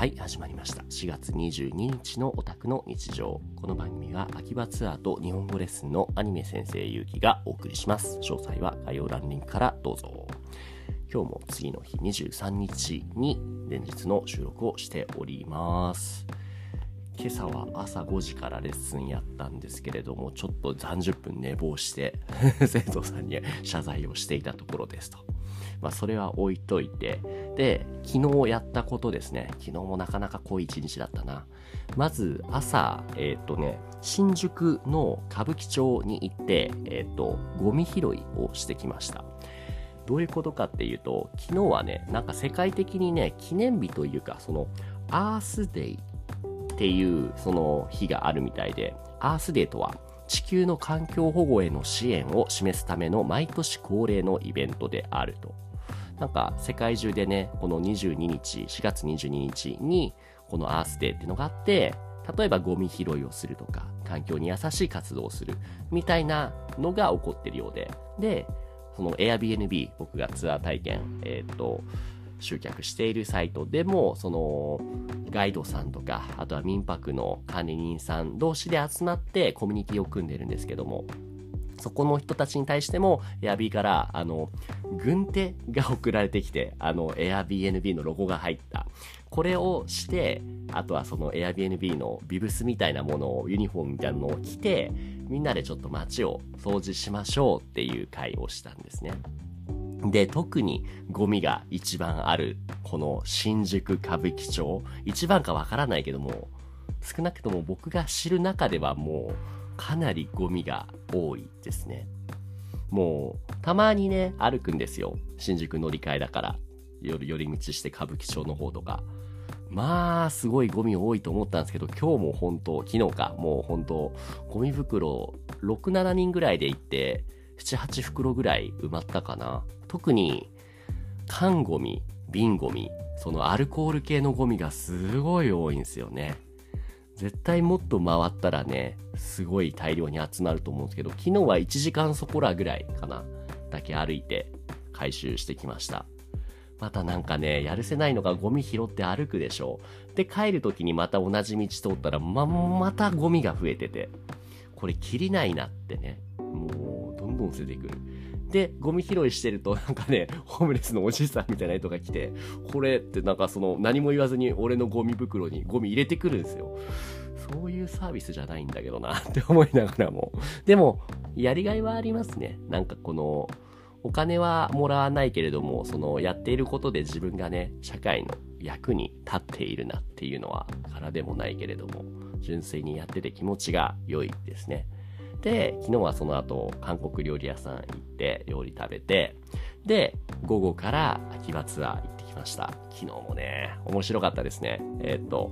はい、始まりました。4月22日のオタクの日常。この番組は秋葉ツアーと日本語レッスンのアニメ先生ゆうきがお送りします。詳細は概要欄リンクからどうぞ。今日も次の日23日に連日の収録をしております。今朝は朝5時からレッスンやったんですけれども、ちょっと30分寝坊して 生徒さんに謝罪をしていたところですと。まあ、それは置いといて、で、昨日やったことですね。昨日もなかなか濃い一日だったな。まず、朝、えっ、とね、新宿の歌舞伎町に行って、えっ、と、ゴミ拾いをしてきました。どういうことかっていうと、昨日はね、なんか世界的にね、記念日というか、その、アースデイっていうその日があるみたいで、アースデーとは地球の環境保護への支援を示すための毎年恒例のイベントであると。なんか世界中でね、この22日、4月22日にこのアースデーっていうのがあって、例えばゴミ拾いをするとか、環境に優しい活動をするみたいなのが起こってるようで、で、その Airbnb、僕がツアー体験、えっ、と、集客しているサイトでも、その、ガイドさんとか、あとは民泊の管理人さん同士で集まってコミュニティを組んでるんですけども、そこの人たちに対しても、Airb から、あの、軍手が送られてきて、あの、Airbnb のロゴが入った。これをして、あとはその Airbnb のビブスみたいなものを、ユニフォームみたいなのを着て、みんなでちょっと街を掃除しましょうっていう会をしたんですね。で、特にゴミが一番ある、この新宿歌舞伎町。一番かわからないけども、少なくとも僕が知る中ではもう、かなりゴミが多いですね。もう、たまにね、歩くんですよ。新宿乗り換えだから。夜寄り道して歌舞伎町の方とか。まあ、すごいゴミ多いと思ったんですけど、今日も本当、昨日か、もう本当、ゴミ袋6、7人ぐらいで行って、7、8袋ぐらい埋まったかな。特に、缶ゴミ、瓶ゴミ、そのアルコール系のゴミがすごい多いんですよね。絶対もっと回ったらね、すごい大量に集まると思うんですけど、昨日は1時間そこらぐらいかな、だけ歩いて回収してきました。またなんかね、やるせないのがゴミ拾って歩くでしょう。で、帰る時にまた同じ道通ったら、ま、またゴミが増えてて、これ切りないなってね、もう、どんどん捨ててくる。で、ゴミ拾いしてると、なんかね、ホームレスのおじいさんみたいな人が来て、これってなんかその、何も言わずに俺のゴミ袋にゴミ入れてくるんですよ。そういうサービスじゃないんだけどな って思いながらも。でも、やりがいはありますね。なんかこの、お金はもらわないけれども、その、やっていることで自分がね、社会の役に立っているなっていうのは、からでもないけれども、純粋にやってて気持ちが良いですね。で、昨日はその後、韓国料理屋さん行って、料理食べて、で、午後から秋葉ツアー行ってきました。昨日もね、面白かったですね。えーっと、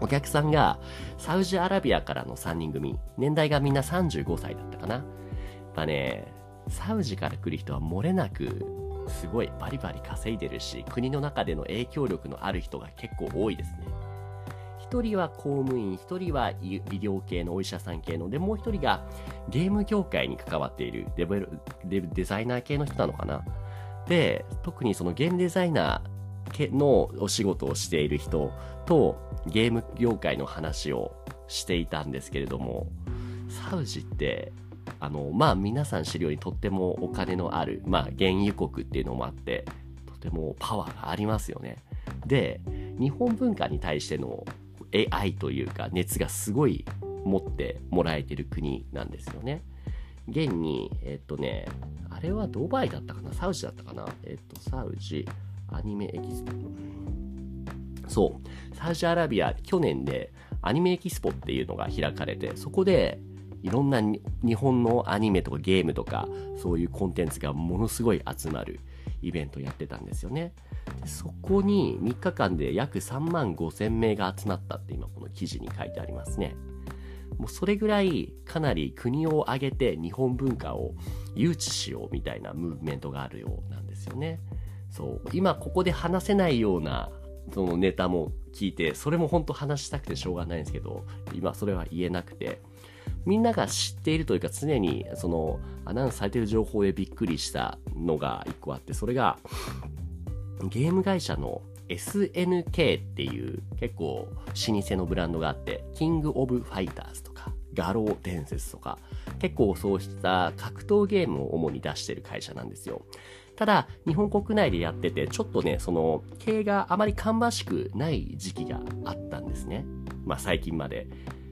お客さんがサウジアラビアからの3人組、年代がみんな35歳だったかな。やっぱね、サウジから来る人は漏れなく、すごいバリバリ稼いでるし、国の中での影響力のある人が結構多いですね。一人は公務員、一人は医療系のお医者さん系の、で、もう一人がゲーム業界に関わっているデベルデデザイナー系の人なのかな。で、特にそのゲームデザイナー系のお仕事をしている人とゲーム業界の話をしていたんですけれども、サウジって、あの、まあ皆さん知るようにとってもお金のある、まあ原油国っていうのもあって、とてもパワーがありますよね。で、日本文化に対しての愛というか熱がすごい持ってもらえてる国なんですよね。現に、えっとね、あれはドバイだったかな？サウジだったかな？えっと、サウジアニメエキスポ。そう、サウジアラビア、去年でアニメエキスポっていうのが開かれて、そこでいろんな日本のアニメとかゲームとか、そういうコンテンツがものすごい集まるイベントやってたんですよね。そこに3日間で約3万5千名が集まったって今この記事に書いてありますね。もうそれぐらいかなり国を挙げて日本文化を誘致しようみたいなムーブメントがあるようなんですよね。そう。今ここで話せないようなそのネタも聞いて、それも本当話したくてしょうがないんですけど、今それは言えなくて、みんなが知っているというか常にそのアナウンスされている情報でびっくりしたのが一個あって、それがゲーム会社の SNK っていう結構老舗のブランドがあって、キングオブファイターズとか、画廊伝説とか、結構そうした格闘ゲームを主に出してる会社なんですよ。ただ、日本国内でやってて、ちょっとね、その、経営があまり芳しくない時期があったんですね。まあ最近まで。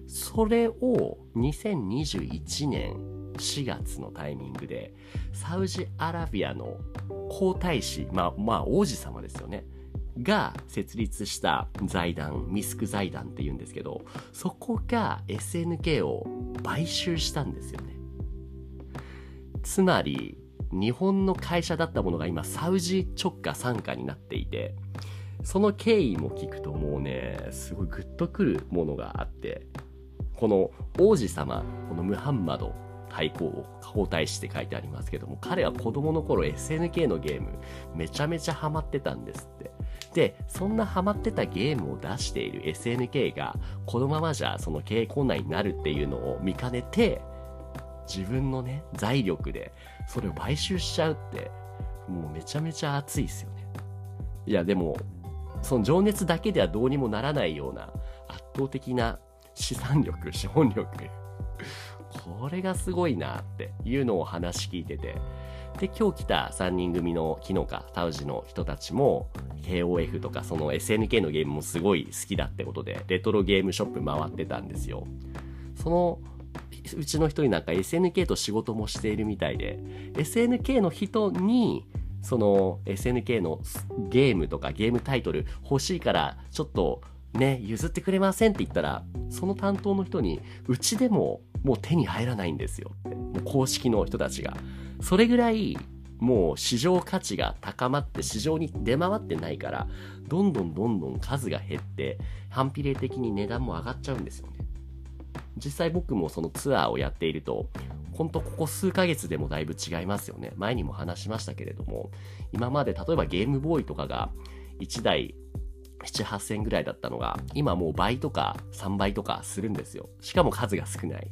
それを2021年4月のタイミングで、サウジアラビアの皇太子、まあ、まあ王子様ですよね。が設立した財団、ミスク財団って言うんですけど、そこが SNK を買収したんですよね。つまり、日本の会社だったものが今サウジ直下参加になっていて、その経緯も聞くともうね、すごいグッとくるものがあって、この王子様、このムハンマド太皇皇太子って書いてありますけども、彼は子供の頃 SNK のゲームめちゃめちゃハマってたんですって。で、そんなハマってたゲームを出している SNK がこのままじゃその経営困難になるっていうのを見かねて、自分のね、財力でそれを買収しちゃうって、もうめちゃめちゃ熱いっすよね。いや、でも、その情熱だけではどうにもならないような圧倒的な資産力、資本力。これがすごいなっていうのを話聞いてて。で、今日来た3人組の昨日か、タウジの人たちも、KOF とかその SNK のゲームもすごい好きだってことで、レトロゲームショップ回ってたんですよ。そのうちの人になんか SNK と仕事もしているみたいで、SNK の人に、その SNK のゲームとかゲームタイトル欲しいからちょっとね、譲ってくれませんって言ったら、その担当の人に、うちでももう手に入らないんですよって。もう公式の人たちが。それぐらい、もう市場価値が高まって市場に出回ってないから、どんどんどんどん数が減って、反比例的に値段も上がっちゃうんですよね。実際僕もそのツアーをやっていると、ほんとここ数ヶ月でもだいぶ違いますよね。前にも話しましたけれども、今まで例えばゲームボーイとかが1台7、8000ぐらいだったのが、今もう倍とか3倍とかするんですよ。しかも数が少ない。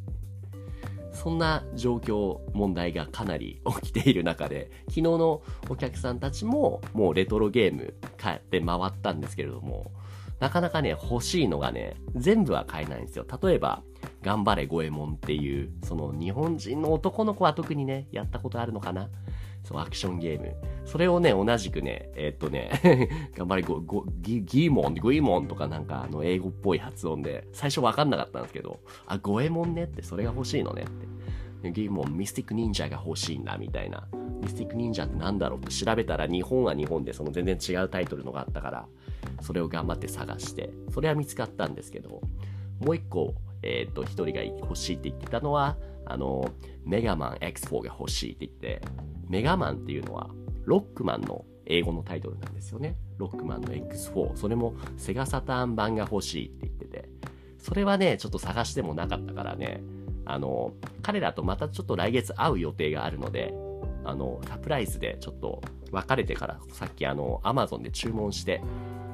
そんな状況、問題がかなり起きている中で、昨日のお客さんたちももうレトロゲーム買って回ったんですけれども、なかなかね、欲しいのがね、全部は買えないんですよ。例えば、頑張れ五右衛門っていう、その日本人の男の子は特にね、やったことあるのかなそう、アクションゲーム。それをね、同じくね、えー、っとね、頑張れ、ギ、ーモン、グイモンとかなんか、あの、英語っぽい発音で、最初わかんなかったんですけど、あ、五右衛門ねって、それが欲しいのねって。ギーモン、ミスティック忍者が欲しいんだ、みたいな。ミスティック忍者ってなんだろうって調べたら、日本は日本でその全然違うタイトルのがあったから、それを頑張って探して、それは見つかったんですけど、もう一個、えっ、と、一人が欲しいって言ってたのは、あの、メガマン X4 が欲しいって言って、メガマンっていうのは、ロックマンの英語のタイトルなんですよね。ロックマンの X4。それもセガサターン版が欲しいって言ってて、それはね、ちょっと探してもなかったからね、あの、彼らとまたちょっと来月会う予定があるので、あの、サプライズでちょっと別れてから、さっきあの、アマゾンで注文して、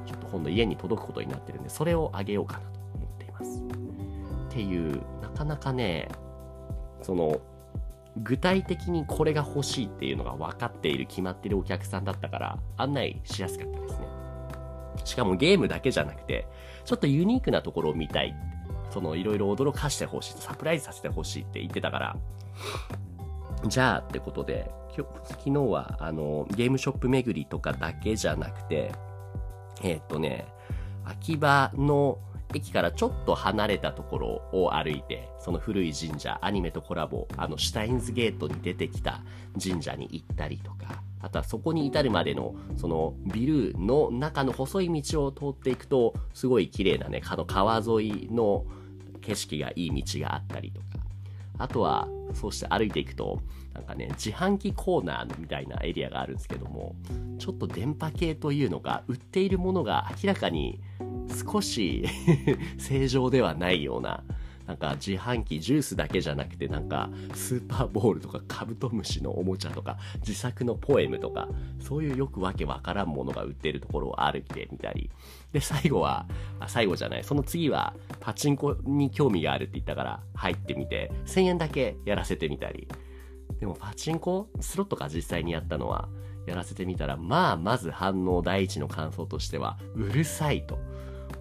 ちょっと今度家に届くことになってるんで、それをあげようかなと思っています。っていう、なかなかね、その、具体的にこれが欲しいっていうのが分かっている、決まっているお客さんだったから、案内しやすかったですね。しかもゲームだけじゃなくて、ちょっとユニークなところを見たい。その、いろいろ驚かしてほしい、サプライズさせてほしいって言ってたから、じゃあってことで、今日昨日は、あの、ゲームショップ巡りとかだけじゃなくて、えー、っとね、秋葉の駅からちょっと離れたところを歩いて、その古い神社、アニメとコラボ、あの、シュタインズゲートに出てきた神社に行ったりとか、あとはそこに至るまでの、そのビルの中の細い道を通っていくと、すごい綺麗なね、あの川沿いの景色がいい道があったりとか、あとは、そうして歩いていくと、なんかね、自販機コーナーみたいなエリアがあるんですけども、ちょっと電波系というのが、売っているものが明らかに少し 正常ではないような、なんか自販機ジュースだけじゃなくてなんかスーパーボールとかカブトムシのおもちゃとか自作のポエムとかそういうよくわけわからんものが売ってるところを歩いてみたり。で最後はあ最後じゃない。その次はパチンコに興味があるって言ったから入ってみて1000円だけやらせてみたり。でもパチンコスロットが実際にやったのはやらせてみたら、まあ、まず反応第一の感想としては、うるさいと。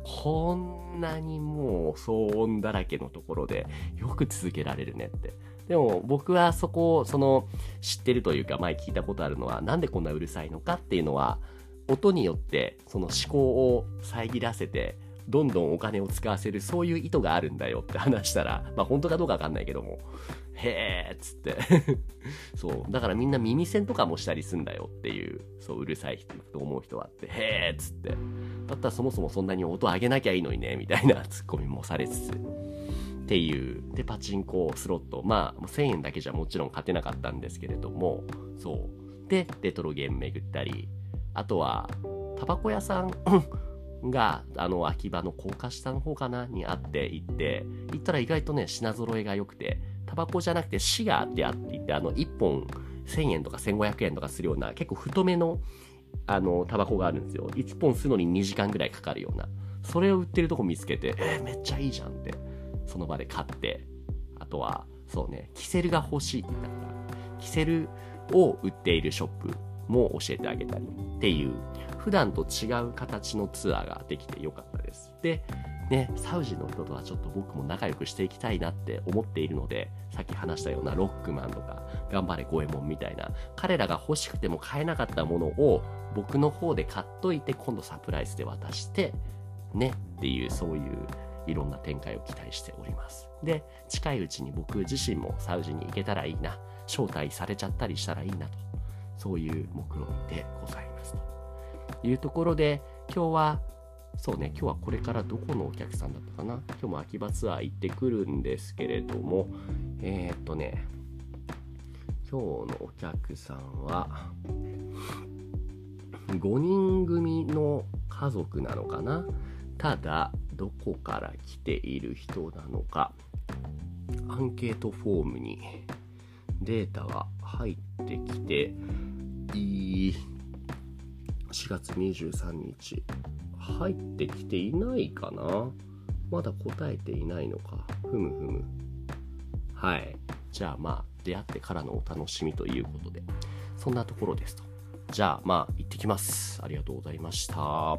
こんなにもう騒音だらけのところでよく続けられるねって。でも僕はそこをその知ってるというか前聞いたことあるのはなんでこんなうるさいのかっていうのは音によってその思考を遮らせてどんどんお金を使わせるそういう意図があるんだよって話したらまあ本当かどうかわかんないけどもへーっつって。そう。だからみんな耳栓とかもしたりすんだよっていうそううるさい人と思う人はってへーっつって。だったらそもそもそんなに音上げなきゃいいのにねみたいなツッコミもされつつ。っていう。でパチンコスロット。まあ1000円だけじゃもちろん勝てなかったんですけれどもそう。でレトロゲーム巡ったり。あとはタバコ屋さん。が、あの、秋葉の高架下の方かなにあって行って、行ったら意外とね、品揃えが良くて、タバコじゃなくてシガーってあって言って、あの、1本1000円とか1500円とかするような、結構太めの、あの、タバコがあるんですよ。1本吸うのに2時間ぐらいかかるような。それを売ってるとこ見つけて、えー、めっちゃいいじゃんって、その場で買って、あとは、そうね、キセルが欲しいって言ったから、キセルを売っているショップも教えてあげたりっていう普段と違う形のツアーができてよかったです。で、ね、サウジの人とはちょっと僕も仲良くしていきたいなって思っているので、さっき話したようなロックマンとか、頑張れゴエモンみたいな、彼らが欲しくても買えなかったものを僕の方で買っといて、今度サプライズで渡して、ね、っていう、そういういろんな展開を期待しております。で、近いうちに僕自身もサウジに行けたらいいな、招待されちゃったりしたらいいなと、そういう目論みでございますと。いうところで、今日は、そうね、今日はこれからどこのお客さんだったかな今日も秋葉ツアー行ってくるんですけれども、えー、っとね、今日のお客さんは、5人組の家族なのかなただ、どこから来ている人なのか、アンケートフォームにデータが入ってきて、4月23日。入ってきていないかな？まだ答えていないのか？ふむふむ。はい。じゃあまあ出会ってからのお楽しみということで。そんなところですと。じゃあまあ行ってきます。ありがとうございました。